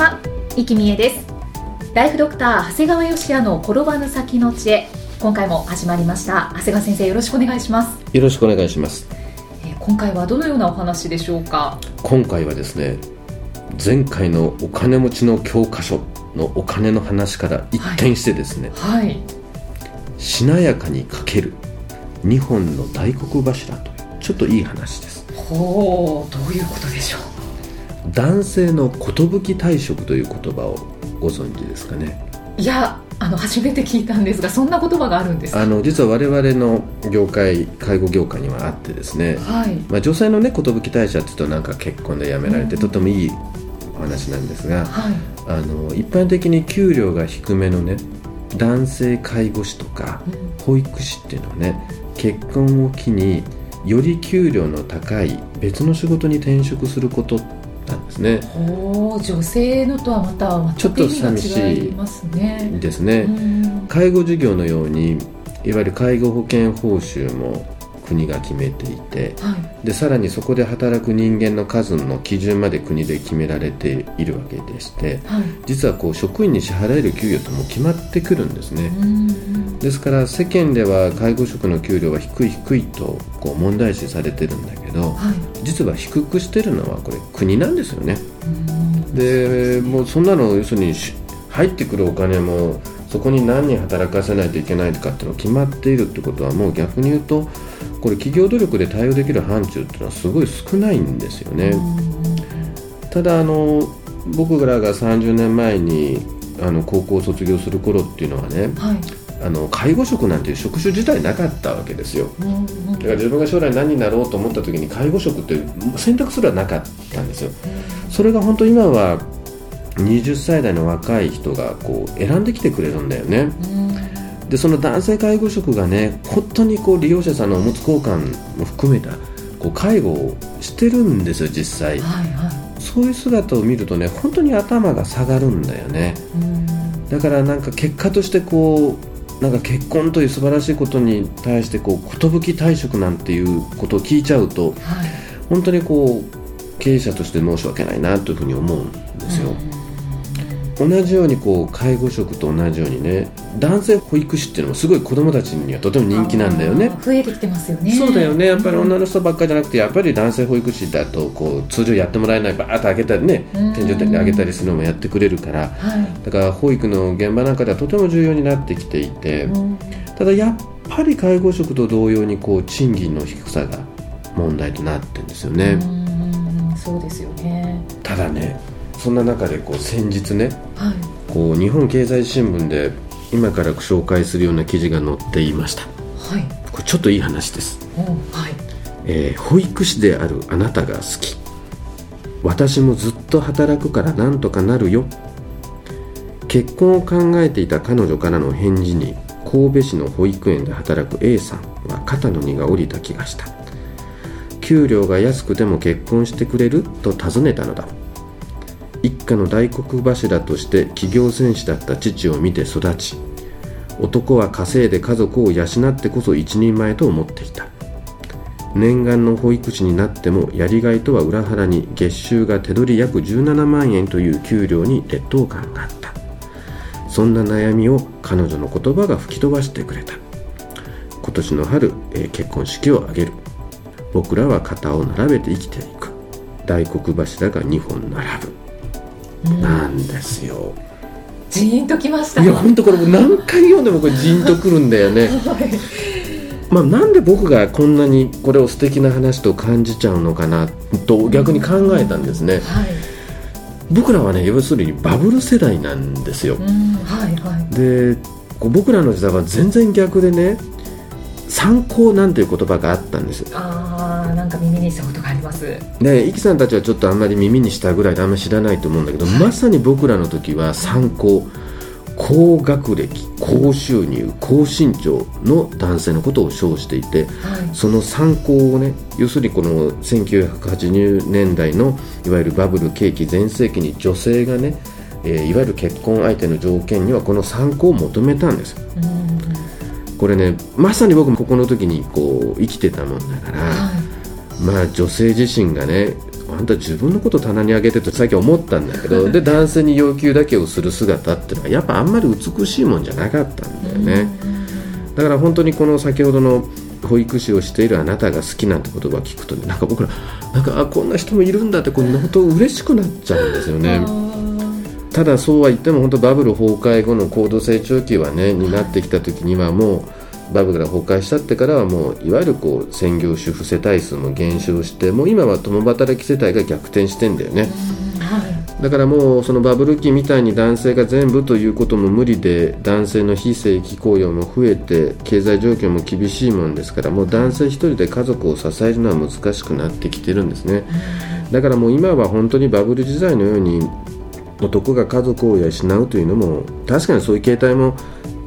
は、生きみえです。ライフドクター長谷川芳也の転ばぬ先の知恵。今回も始まりました。長谷川先生よろしくお願いします。よろしくお願いします。えー今回はどのようなお話でしょうか？今回はですね前回のお金持ちの教科書のお金の話から一転してですね、はい。しなやかにかける日本の大黒柱とちょっといい話です。ほうどういうことでしょう？男性の寿退職という言葉をご存知ですかね？いやあの初めて聞いたんですがそんな言葉があるんですか？あの実は我々の業界介護業界にはあってですね、はい。まあ、女性のね寿退社っていうとなんか結婚で辞められて、うんとてもいいお話なんですが、はい。あの一般的に給料が低めのね男性介護士とかうん。保育士っていうのはね結婚を機により給料の高い別の仕事に転職することなんですね。ほう女性のとはまたちょっと寂しい味が違いますね。ですね、うん介護事業のようにいわゆる介護保険報酬も国が決めていてはい。でさらにそこで働く人間の数の基準まで国で決められているわけでしてはい。実はこう職員に支払える給与とも決まってくるんですね、うんですから世間では介護職の給料は低い低いとこう問題視されてるんだけどはい。実は低くしてるのはこれ国なんですよね。うん。でもうそんなの要するにし入ってくるお金もそこに何人働かせないといけないとかっていうのが決まっているってことはもう逆に言うとこれ企業努力で対応できる範疇っていうのはすごい少ないんですよね。ただあの僕らが30年前にあの高校を卒業する頃っていうのはねはい。あの介護職なんていう職種自体なかったわけですよ。うんだから自分が将来何になろうと思った時に介護職って選択すらなかったんですよ。それが本当今は20歳代の若い人がこう選んできてくれるんだよね。うんでその男性介護職がね本当にこう利用者さんのおむつ交換も含めたこう介護をしてるんですよ実際。はいはそういう姿を見るとね本当に頭が下がるんだよね。だからなんか結果としてこうなんか結婚という素晴らしいことに対してこう寿退職なんていうことを聞いちゃうとはい。本当にこう経営者として申し訳ないなというふうに思うんですよ、同じようにこう介護職と同じようにね男性保育士っていうのもすごい子供たちにはとても人気なんだよね。増えてきてますよね。そうだよね。やっぱり女の人ばっかりじゃなくてやっぱり男性保育士だとこう通常やってもらえないバーッと開けたりねうん。天井に上げたりするのもやってくれるから。はい。だから保育の現場なんかではとても重要になってきていてうん。ただやっぱり介護職と同様にこう賃金の低さが問題となってるんですよね、うんそうですよね。ただねそんな中でこう先日ねはい。こう日本経済新聞で今からご紹介するような記事が載っていました。はい。これちょっといい話です、おはい。えー保育士であるあなたが好き。私もずっと働くからなんとかなるよ。結婚を考えていた彼女からの返事に神戸市の保育園で働く A さんは肩の荷が下りた気がした。給料が安くても結婚してくれる？と尋ねたのだ一家の大黒柱として企業戦士だった父を見て育ち男は稼いで家族を養ってこそ一人前と思っていた。念願の保育士になってもやりがいとは裏腹に月収が手取り約17万円という給料に劣等感があった。そんな悩みを彼女の言葉が吹き飛ばしてくれた。今年の春、えー結婚式を挙げる。僕らは肩を並べて生きていく。大黒柱が2本並ぶ、なんですよ。ジーンときました。いや本当これ何回読んでもこれジーンとくるんだよね。まあなんで僕がこんなにこれを素敵な話と感じちゃうのかなと逆に考えたんですね。はい。僕らはね要するにバブル世代なんですよ。うん。はいはい。で僕らの時代は全然逆でね参考なんていう言葉があったんです。ああなんか耳にしたことがあります。でイキさんたちはちょっとあんまり耳にしたぐらいであんまり知らないと思うんだけど、まさに僕らの時は参考高学歴高収入高身長の男性のことを称していて、はい。その参考をね要するにこの1980年代のいわゆるバブル景気全盛期に女性がね、えーいわゆる結婚相手の条件にはこの参考を求めたんです。うん。これねまさに僕もここの時にこう生きてたもんだから、はまあ女性自身がねあんた自分のこと棚に上げてと最近思ったんだけどで男性に要求だけをする姿っていうのはやっぱあんまり美しいもんじゃなかったんだよね、だから本当にこの先ほどの保育士をしているあなたが好きなんて言葉を聞くとねなんか僕らなんかあこんな人もいるんだってこう本当嬉しくなっちゃうんですよいねただそうは言っても本当バブル崩壊後の高度成長期はねになってきた時にはもうバブルが崩壊したってからはもういわゆるこう専業主婦世帯数も減少してもう今は共働き世帯が逆転してんだよね。はい。だからもうそのバブル期みたいに男性が全部ということも無理で男性の非正規雇用も増えて経済状況も厳しいもんですからもう男性一人で家族を支えるのは難しくなってきてるんですね。だからもう今は本当にバブル時代のように男が家族を養うというのも確かにそういう形態も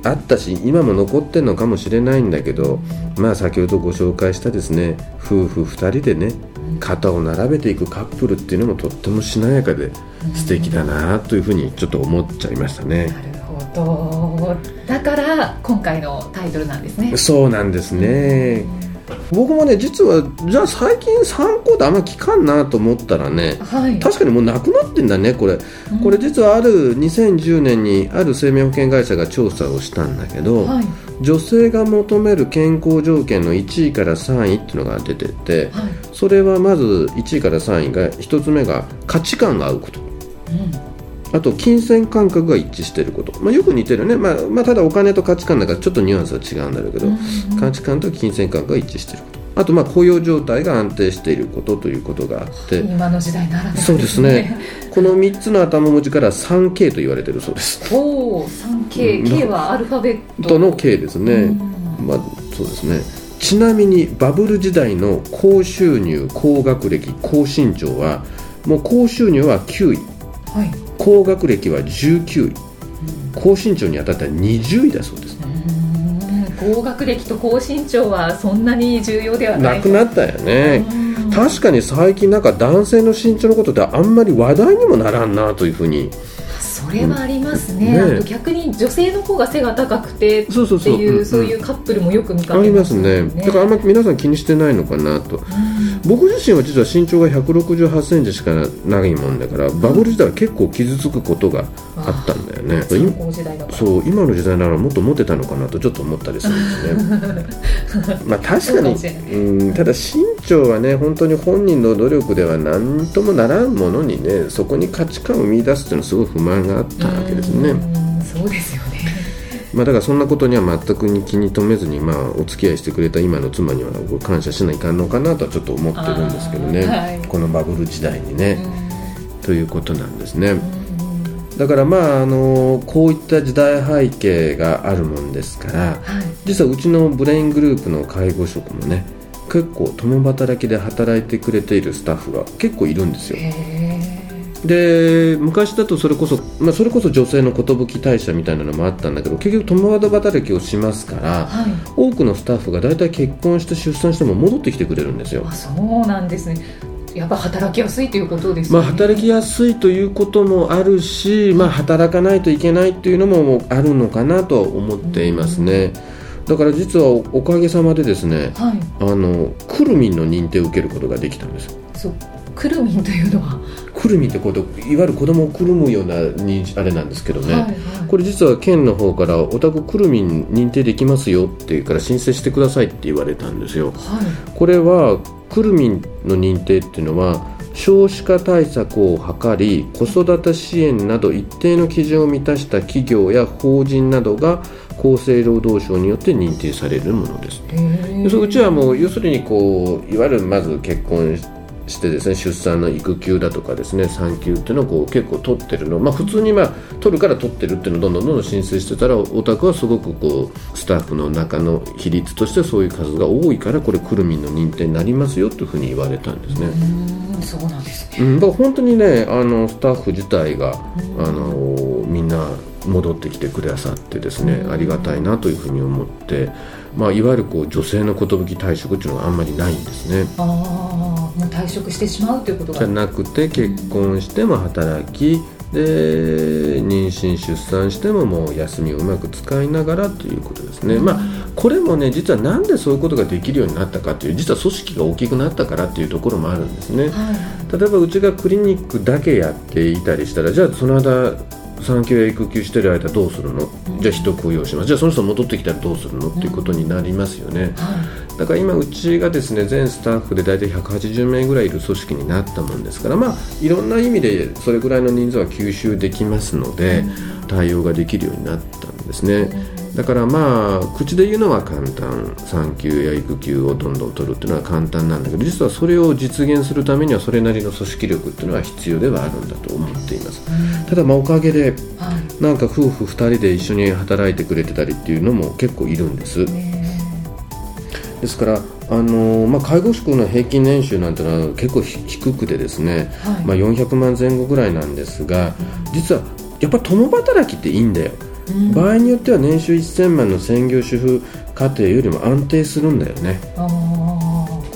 あったし今も残ってるのかもしれないんだけどまあ先ほどご紹介したですね夫婦2人でね肩を並べていくカップルっていうのもとってもしなやかで素敵だなというふうにちょっと思っちゃいましたね。なるほど。だから今回のタイトルなんですね。そうなんですね僕もね実はじゃあ最近参考ってあんま聞かんなと思ったらねはい。確かにもうなくなってんだねこれ。これ実はある2010年にある生命保険会社が調査をしたんだけど、はい。女性が求める健康条件の1位から3位っていうのが出ててはい。それはまず1位から3位が1つ目が価値観が合うことあと金銭感覚が一致していること、まあ、よく似てるね、まあまあ、ただお金と価値観だからちょっとニュアンスは違うんだろうけど、価値観と金銭感覚が一致していること。あとまあ雇用状態が安定していることということがあって。今の時代ならではそうですね。この3つの頭文字から 3K と言われているそうです。おお 3K、うん。K はアルファベット。との K ですね、まあそうですね。ちなみにバブル時代の高収入高学歴高身長はもう高収入は9位。はい高学歴は19位。高身長に当たったら20位だそうです。高学歴と高身長はそんなに重要ではなないくなったよね。うん。確かに最近なんか男性の身長のことってあんまり話題にもならんなというふうに。それはありますね,、ねあと逆に女性の方が背が高くてそうそうそう。っていううんそういうカップルもよく見かありまけますすね。だからあんまり皆さん気にしてないのかなと僕自身は実は身長が1 6 8センチしかないもんだからバブル時代は結構傷つくことがあったんだよね。参考時代だから。そう今の時代ならもっとモテたのかなとちょっと思ったりするんですね。まあ確かにそうんただ身長はね本当に本人の努力では何ともならんものにねそこに価値観を見出すっていうのはすごい不満があったわけですね。うんそうですよねまあだからそんなことには全く気に留めずにまあお付き合いしてくれた今の妻には感謝しないかんのかなとはちょっと思ってるんですけどね、はい。このバブル時代にね、うということなんですね、だからまああのこういった時代背景があるもんですからはい。実はうちのブレイングループの介護職もね結構共働きで働いてくれているスタッフが結構いるんですよで昔だとそれこそ、まあ、それこそ女性の寿退社みたいなのもあったんだけど結局共働きをしますからはい。多くのスタッフが大体結婚して出産しても戻ってきてくれるんですよ。あそうなんですね。やっぱ働きやすいということですよね、まあ、働きやすいということもあるし、まあ、働かないといけないっていうのもあるのかなとは思っていますね。だから実はおかげさまでですねはい。あのくるみんの認定を受けることができたんですそう。くるみんというのは、くるみってこといわゆる子供をくるむような認知あれなんですけどね、はいはい。これ実は県の方からお宅くるみん認定できますよって言うから申請してくださいって言われたんですよ。はい。これはくるみんの認定っていうのは少子化対策を図り子育て支援など一定の基準を満たした企業や法人などが厚生労働省によって認定されるものです。へえでそううちはもう要するにこういわゆるまず結婚してですね出産の育休だとかですね産休っていうのをこう結構取ってるのまあ普通にまあ取るから取ってるっていうのをどんどんどんどん申請してたらお宅はすごくこうスタッフの中の比率としてそういう数が多いからこれくるみんの認定になりますよというふうに言われたんですね。うんそうなんですね、うん、だから本当にねあのスタッフ自体があのみんな戻ってきてくださってですねありがたいなというふうに思って。まあ、いわゆるこう女性の寿退職っていうのがあんまりないんですね。あ退職してしまうということが。じゃなくて結婚しても働きで妊娠出産してももう休みをうまく使いながらということですね、まあこれもね実はなんでそういうことができるようになったかという実は組織が大きくなったからっていうところもあるんですね、はい。例えばうちがクリニックだけやっていたりしたらじゃあその間産休や育休してる間どうするの？じゃあ人雇用します。じゃあその人戻ってきたらどうするの？っていうことになりますよね、はだから今うちがですね全スタッフで大体180名ぐらいいる組織になったもんですからまあいろんな意味でそれぐらいの人数は吸収できますので対応ができるようになったんですね。だからまあ口で言うのは簡単産休や育休をどんどん取るっていうのは簡単なんだけど実はそれを実現するためにはそれなりの組織力っていうのは必要ではあるんだと思っています。ただまあおかげでなんか夫婦2人で一緒に働いてくれてたりっていうのも結構いるんです。ねですから、あのーまあ、介護職の平均年収なんてのは結構ひ低くてですね、はい。まあ、400万前後ぐらいなんですが実はやっぱり共働きっていいんだよ、場合によっては年収1000万の専業主婦家庭よりも安定するんだよね。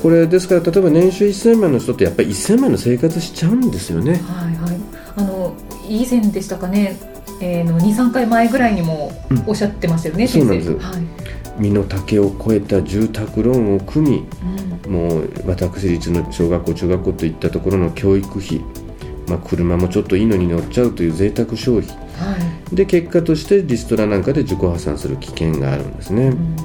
これですから例えば年収1000万の人ってやっぱり1000万の生活しちゃうんですよね。はいはい。あの以前でしたかね、えー、の23回前ぐらいにもうん。おっしゃってましたよね、そう先なんです生はい身の丈を超えた住宅ローンを組みうん。もう私立の小学校中学校といったところの教育費、まあ、車もちょっといいのに乗っちゃうという贅沢消費。はい。で結果としてリストラなんかで自己破産する危険があるんですね、うん。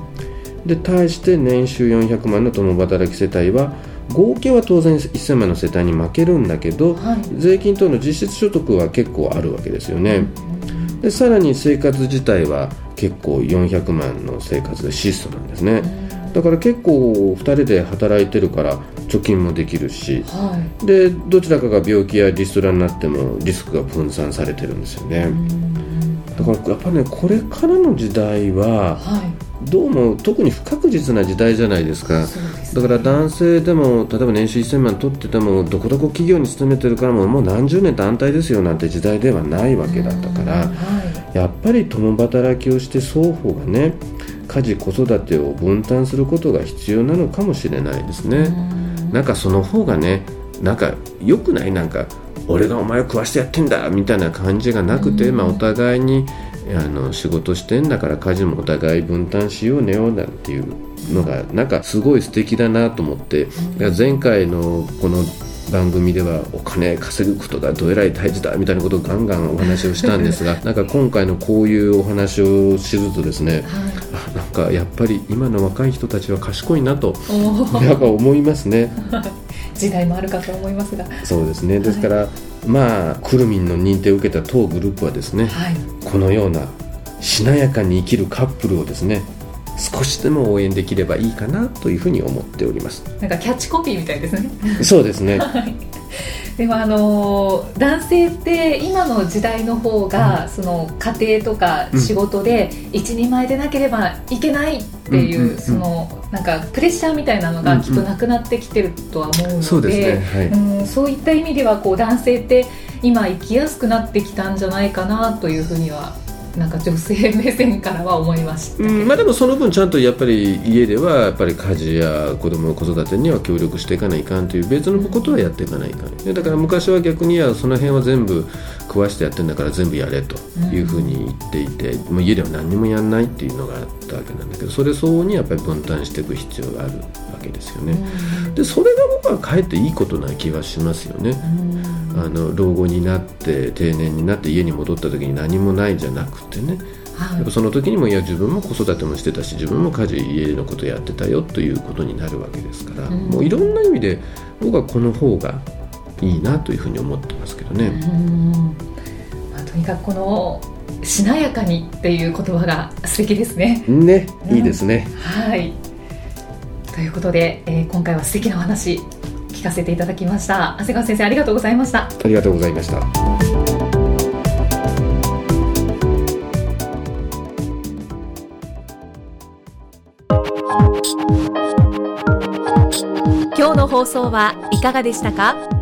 で対して年収400万の共働き世帯は合計は当然1000万の世帯に負けるんだけどはい。税金等の実質所得は結構あるわけですよね。でさらに生活自体は結構400万の生活で質素なんですね。だから結構2人で働いてるから貯金もできるし。はでどちらかが病気やリストラになってもリスクが分散されてるんですよね。だからやっぱりねこれからの時代ははい。どうも特に不確実な時代じゃないですか。だから男性でも例えば年収1000万取っててもどこどこ企業に勤めてるからもうもう何十年と安泰ですよなんて時代ではないわけだったから。はやっぱり共働きをして双方がね家事子育てを分担することが必要なのかもしれないですね。なんかその方がねなんか良くない？なんか俺がお前を食わしてやってんだ！みたいな感じがなくて、まあ、お互いにあの仕事してんだから家事もお互い分担しようねよなんていうのがなんかすごい素敵だなと思って、前回のこの番組ではお金稼ぐことがどえらい大事だみたいなことをガンガンお話をしたんですがなんか今回のこういうお話を知るとですねあなんかやっぱり今の若い人たちは賢いなとやっぱ思いますね。時代もあるかと思いますが。そうですね。ですから、まあくるみんの認定を受けた当グループはですねはい。このようなしなやかに生きるカップルをですね少しでも応援できればいいかなというふうに思っております。なんかキャッチコピーみたいですね。そうですね。でもあのー男性って今の時代の方が、その家庭とか仕事で一人前でなければいけないっていう、うんうんうん。そのなんかプレッシャーみたいなのがきっとなくなってきてるとは思うので、そうですね。はい。うんそういった意味ではこう男性って今生きやすくなってきたんじゃないかなというふうにはなんか女性目線からは思いました、うんまあ、でもその分ちゃんとやっぱり家ではやっぱり家事や子供の子育てには協力していかないかんという別のことはやっていかないかん。でだから昔は逆にはその辺は全部食わしてやってんだから全部やれというふうに言っていて、もう家では何にもやんないっていうのがあったわけなんだけどそれ相応にやっぱり分担していく必要があるわけですよね。でそれが僕はかえっていいことな気がしますよね。あの老後になって定年になって家に戻った時に何もないじゃなくてね。はい。やっぱその時にもいや自分も子育てもしてたし自分も家事家のことやってたよということになるわけですから、うん。もういろんな意味で僕はこの方がいいなというふうに思ってますけどね。うん。まあ、とにかくこのしなやかにっていう言葉が 素敵ですね。ねうん。いいですね。はい。ということで、えー今回は素敵なお話聞聞かせていただきました。長谷川先生ありがとうございました。ありがとうございました。今日の放送はいかがでしたか？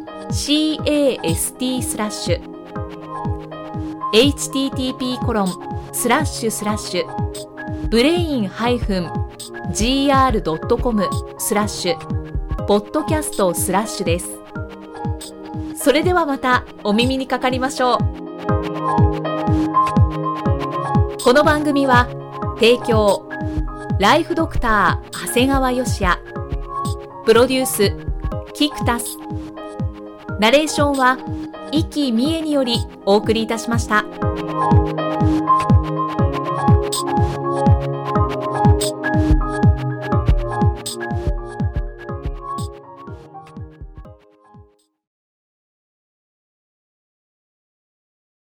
cast スラッシュ http コロンスラッシュスラッシュ brain -gr.com スラッシュポッドキャストスラッシュです。それではまたお耳にかかりましょう。この番組は提供ライフドクター長谷川芳也。プロデュースキクタス。ナレーションは生きみえによりお送りいたしました。